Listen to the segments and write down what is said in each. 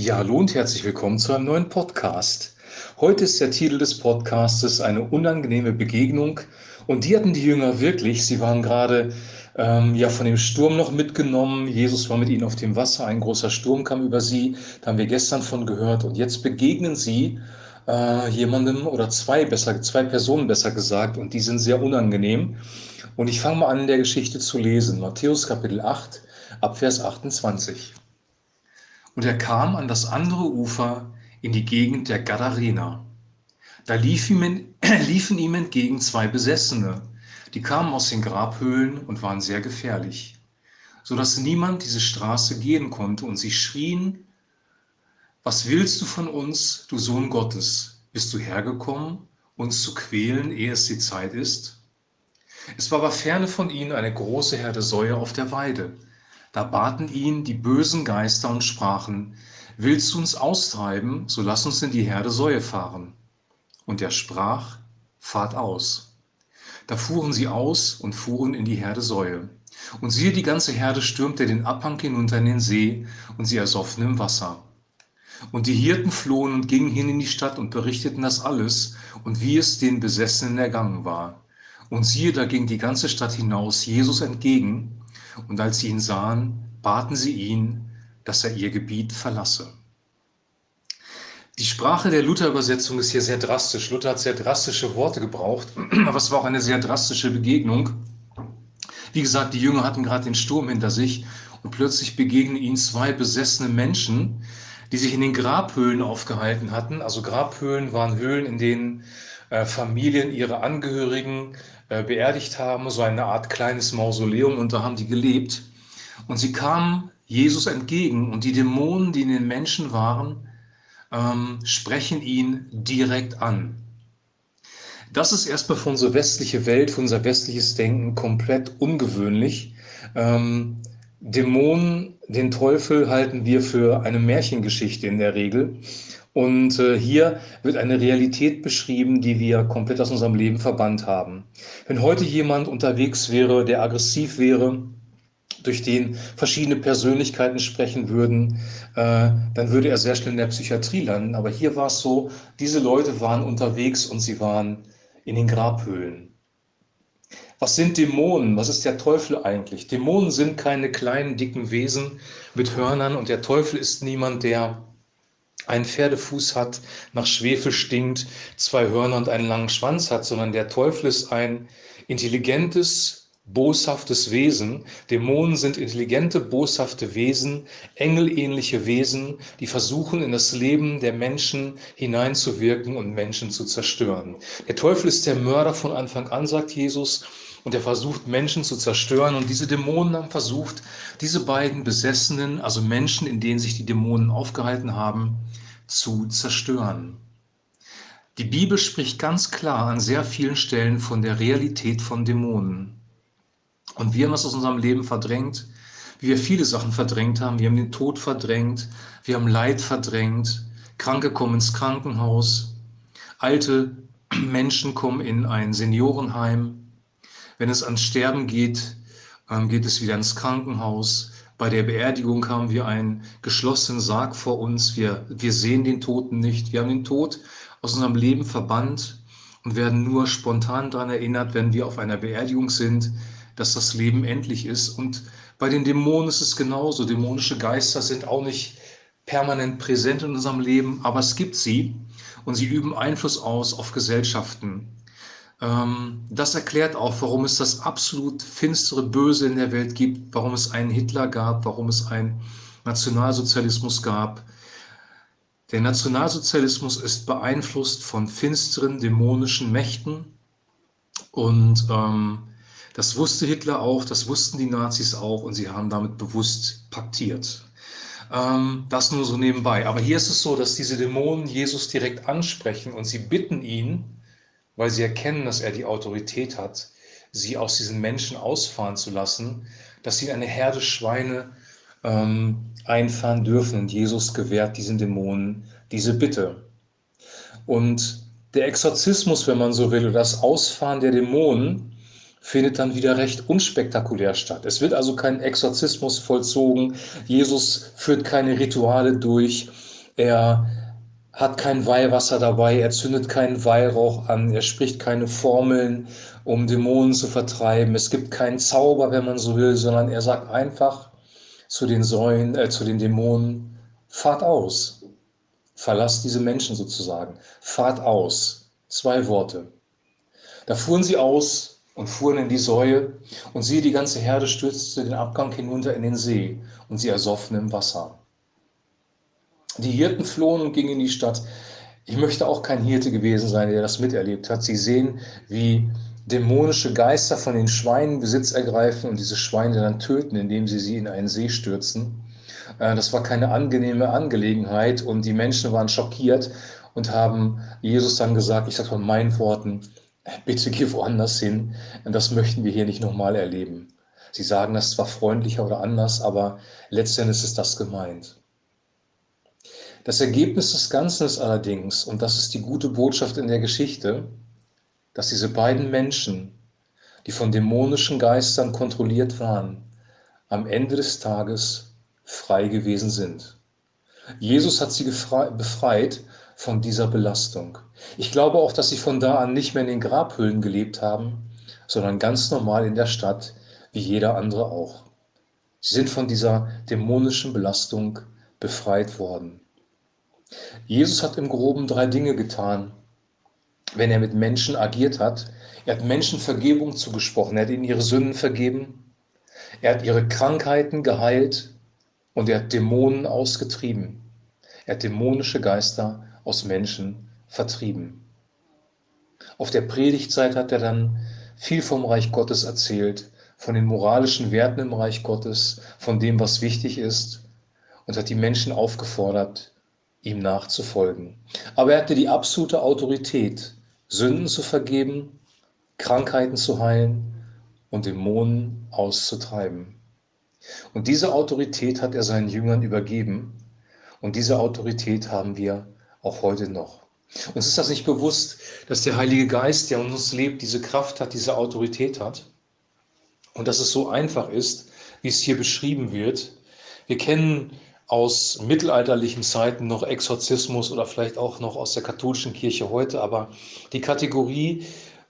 Ja, und herzlich willkommen zu einem neuen Podcast. Heute ist der Titel des Podcastes eine unangenehme Begegnung und die hatten die Jünger wirklich. Sie waren gerade ähm, ja von dem Sturm noch mitgenommen. Jesus war mit ihnen auf dem Wasser. Ein großer Sturm kam über sie. Da haben wir gestern von gehört und jetzt begegnen sie äh, jemandem oder zwei besser, zwei Personen besser gesagt und die sind sehr unangenehm. Und ich fange mal an, in der Geschichte zu lesen. Matthäus Kapitel 8, Abvers 28. Und er kam an das andere Ufer in die Gegend der Gadarener. Da lief ihm, liefen ihm entgegen zwei Besessene, die kamen aus den Grabhöhlen und waren sehr gefährlich, so dass niemand diese Straße gehen konnte, und sie schrien, was willst du von uns, du Sohn Gottes? Bist du hergekommen, uns zu quälen, ehe es die Zeit ist? Es war aber ferne von ihnen eine große Herde Säue auf der Weide. Da baten ihn die bösen Geister und sprachen, Willst du uns austreiben, so lass uns in die Herde Säue fahren. Und er sprach, Fahrt aus. Da fuhren sie aus und fuhren in die Herde Säue. Und siehe, die ganze Herde stürmte den Abhang hinunter in den See, und sie ersoffen im Wasser. Und die Hirten flohen und gingen hin in die Stadt und berichteten das alles und wie es den Besessenen ergangen war. Und siehe, da ging die ganze Stadt hinaus Jesus entgegen, und als sie ihn sahen, baten sie ihn, dass er ihr Gebiet verlasse. Die Sprache der Luther-Übersetzung ist hier sehr drastisch. Luther hat sehr drastische Worte gebraucht, aber es war auch eine sehr drastische Begegnung. Wie gesagt, die Jünger hatten gerade den Sturm hinter sich und plötzlich begegnen ihnen zwei besessene Menschen, die sich in den Grabhöhlen aufgehalten hatten. Also Grabhöhlen waren Höhlen, in denen Familien ihre Angehörigen äh, beerdigt haben, so eine Art kleines Mausoleum und da haben die gelebt. Und sie kamen Jesus entgegen und die Dämonen, die in den Menschen waren, ähm, sprechen ihn direkt an. Das ist erstmal für unsere westliche Welt, für unser westliches Denken komplett ungewöhnlich. Ähm, Dämonen, den Teufel halten wir für eine Märchengeschichte in der Regel. Und äh, hier wird eine Realität beschrieben, die wir komplett aus unserem Leben verbannt haben. Wenn heute jemand unterwegs wäre, der aggressiv wäre, durch den verschiedene Persönlichkeiten sprechen würden, äh, dann würde er sehr schnell in der Psychiatrie landen. Aber hier war es so, diese Leute waren unterwegs und sie waren in den Grabhöhlen. Was sind Dämonen? Was ist der Teufel eigentlich? Dämonen sind keine kleinen, dicken Wesen mit Hörnern und der Teufel ist niemand, der einen Pferdefuß hat, nach Schwefel stinkt, zwei Hörner und einen langen Schwanz hat, sondern der Teufel ist ein intelligentes, boshaftes Wesen. Dämonen sind intelligente, boshafte Wesen, engelähnliche Wesen, die versuchen, in das Leben der Menschen hineinzuwirken und Menschen zu zerstören. Der Teufel ist der Mörder von Anfang an, sagt Jesus, und er versucht Menschen zu zerstören. Und diese Dämonen haben versucht, diese beiden Besessenen, also Menschen, in denen sich die Dämonen aufgehalten haben, zu zerstören. Die Bibel spricht ganz klar an sehr vielen Stellen von der Realität von Dämonen. Und wir haben das aus unserem Leben verdrängt, wie wir viele Sachen verdrängt haben. Wir haben den Tod verdrängt, wir haben Leid verdrängt, Kranke kommen ins Krankenhaus, alte Menschen kommen in ein Seniorenheim, wenn es ans Sterben geht, ähm, geht es wieder ins Krankenhaus. Bei der Beerdigung haben wir einen geschlossenen Sarg vor uns. Wir, wir sehen den Toten nicht. Wir haben den Tod aus unserem Leben verbannt und werden nur spontan daran erinnert, wenn wir auf einer Beerdigung sind, dass das Leben endlich ist. Und bei den Dämonen ist es genauso. Dämonische Geister sind auch nicht permanent präsent in unserem Leben, aber es gibt sie und sie üben Einfluss aus auf Gesellschaften. Ähm, das erklärt auch, warum es das absolut finstere Böse in der Welt gibt, warum es einen Hitler gab, warum es einen Nationalsozialismus gab. Der Nationalsozialismus ist beeinflusst von finsteren dämonischen Mächten und ähm, das wusste Hitler auch, das wussten die Nazis auch und sie haben damit bewusst paktiert. Ähm, das nur so nebenbei. Aber hier ist es so, dass diese Dämonen Jesus direkt ansprechen und sie bitten ihn, weil sie erkennen, dass er die Autorität hat, sie aus diesen Menschen ausfahren zu lassen, dass sie eine Herde Schweine ähm, einfahren dürfen. Und Jesus gewährt diesen Dämonen diese Bitte. Und der Exorzismus, wenn man so will, oder das Ausfahren der Dämonen, findet dann wieder recht unspektakulär statt. Es wird also kein Exorzismus vollzogen. Jesus führt keine Rituale durch. Er hat kein Weihwasser dabei, er zündet keinen Weihrauch an, er spricht keine Formeln, um Dämonen zu vertreiben. Es gibt keinen Zauber, wenn man so will, sondern er sagt einfach zu den Säulen, äh, zu den Dämonen, fahrt aus. Verlasst diese Menschen sozusagen. Fahrt aus. Zwei Worte. Da fuhren sie aus und fuhren in die Säue und siehe, die ganze Herde stürzte den Abgang hinunter in den See und sie ersoffen im Wasser. Die Hirten flohen und gingen in die Stadt. Ich möchte auch kein Hirte gewesen sein, der das miterlebt hat. Sie sehen, wie dämonische Geister von den Schweinen Besitz ergreifen und diese Schweine dann töten, indem sie sie in einen See stürzen. Äh, das war keine angenehme Angelegenheit und die Menschen waren schockiert und haben Jesus dann gesagt, ich sage von meinen Worten, bitte geh woanders hin, das möchten wir hier nicht nochmal erleben. Sie sagen das zwar freundlicher oder anders, aber letztendlich ist das gemeint. Das Ergebnis des Ganzen ist allerdings, und das ist die gute Botschaft in der Geschichte, dass diese beiden Menschen, die von dämonischen Geistern kontrolliert waren, am Ende des Tages frei gewesen sind. Jesus hat sie befreit von dieser Belastung. Ich glaube auch, dass sie von da an nicht mehr in den Grabhüllen gelebt haben, sondern ganz normal in der Stadt, wie jeder andere auch. Sie sind von dieser dämonischen Belastung befreit worden. Jesus hat im groben drei Dinge getan, wenn er mit Menschen agiert hat. Er hat Menschen Vergebung zugesprochen, er hat ihnen ihre Sünden vergeben, er hat ihre Krankheiten geheilt und er hat Dämonen ausgetrieben. Er hat dämonische Geister aus Menschen vertrieben. Auf der Predigtzeit hat er dann viel vom Reich Gottes erzählt, von den moralischen Werten im Reich Gottes, von dem, was wichtig ist und hat die Menschen aufgefordert, ihm nachzufolgen. Aber er hatte die absolute Autorität, Sünden zu vergeben, Krankheiten zu heilen und Dämonen auszutreiben. Und diese Autorität hat er seinen Jüngern übergeben und diese Autorität haben wir auch heute noch. Uns ist das nicht bewusst, dass der Heilige Geist, der uns lebt, diese Kraft hat, diese Autorität hat und dass es so einfach ist, wie es hier beschrieben wird. Wir kennen aus mittelalterlichen Zeiten noch Exorzismus oder vielleicht auch noch aus der katholischen Kirche heute, aber die Kategorie,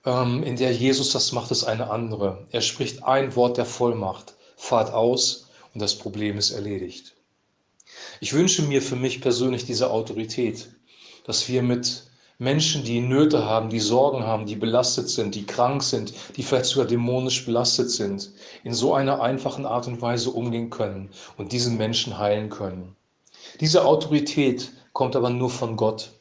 ähm, in der Jesus das macht, ist eine andere. Er spricht ein Wort der Vollmacht, fahrt aus und das Problem ist erledigt. Ich wünsche mir für mich persönlich diese Autorität, dass wir mit Menschen, die Nöte haben, die Sorgen haben, die belastet sind, die krank sind, die vielleicht sogar dämonisch belastet sind, in so einer einfachen Art und Weise umgehen können und diesen Menschen heilen können. Diese Autorität kommt aber nur von Gott.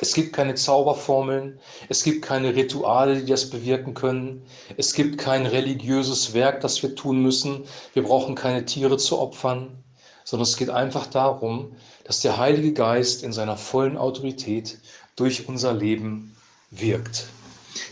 Es gibt keine Zauberformeln, es gibt keine Rituale, die das bewirken können, es gibt kein religiöses Werk, das wir tun müssen, wir brauchen keine Tiere zu opfern, sondern es geht einfach darum, dass der Heilige Geist in seiner vollen Autorität durch unser Leben wirkt.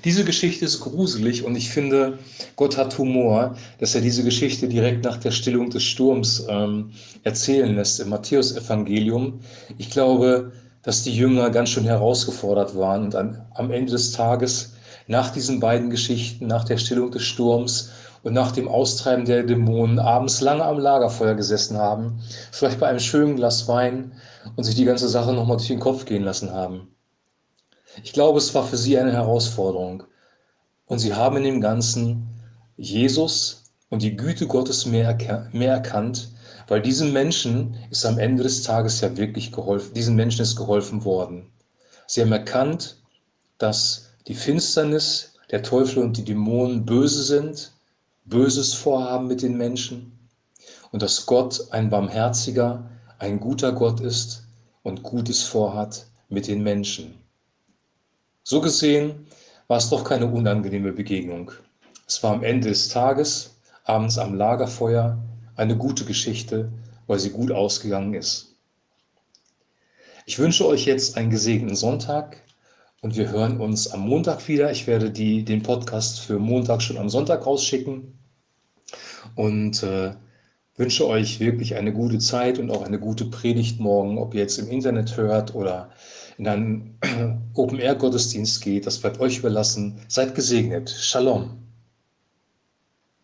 Diese Geschichte ist gruselig und ich finde, Gott hat Humor, dass er diese Geschichte direkt nach der Stillung des Sturms ähm, erzählen lässt im Matthäusevangelium. Ich glaube, dass die Jünger ganz schön herausgefordert waren und an, am Ende des Tages nach diesen beiden Geschichten, nach der Stillung des Sturms und nach dem Austreiben der Dämonen abends lange am Lagerfeuer gesessen haben, vielleicht bei einem schönen Glas Wein und sich die ganze Sache nochmal durch den Kopf gehen lassen haben. Ich glaube, es war für sie eine Herausforderung. Und sie haben in dem Ganzen Jesus und die Güte Gottes mehr, mehr erkannt, weil diesen Menschen ist am Ende des Tages ja wirklich geholfen, diesen Menschen ist geholfen worden. Sie haben erkannt, dass die Finsternis, der Teufel und die Dämonen böse sind, Böses vorhaben mit den Menschen und dass Gott ein barmherziger, ein guter Gott ist und Gutes vorhat mit den Menschen. So gesehen war es doch keine unangenehme Begegnung. Es war am Ende des Tages, abends am Lagerfeuer, eine gute Geschichte, weil sie gut ausgegangen ist. Ich wünsche euch jetzt einen gesegneten Sonntag und wir hören uns am Montag wieder. Ich werde die, den Podcast für Montag schon am Sonntag rausschicken und äh, wünsche euch wirklich eine gute Zeit und auch eine gute Predigt morgen, ob ihr jetzt im Internet hört oder in einen Open-Air-Gottesdienst geht. Das bleibt euch überlassen. Seid gesegnet. Shalom.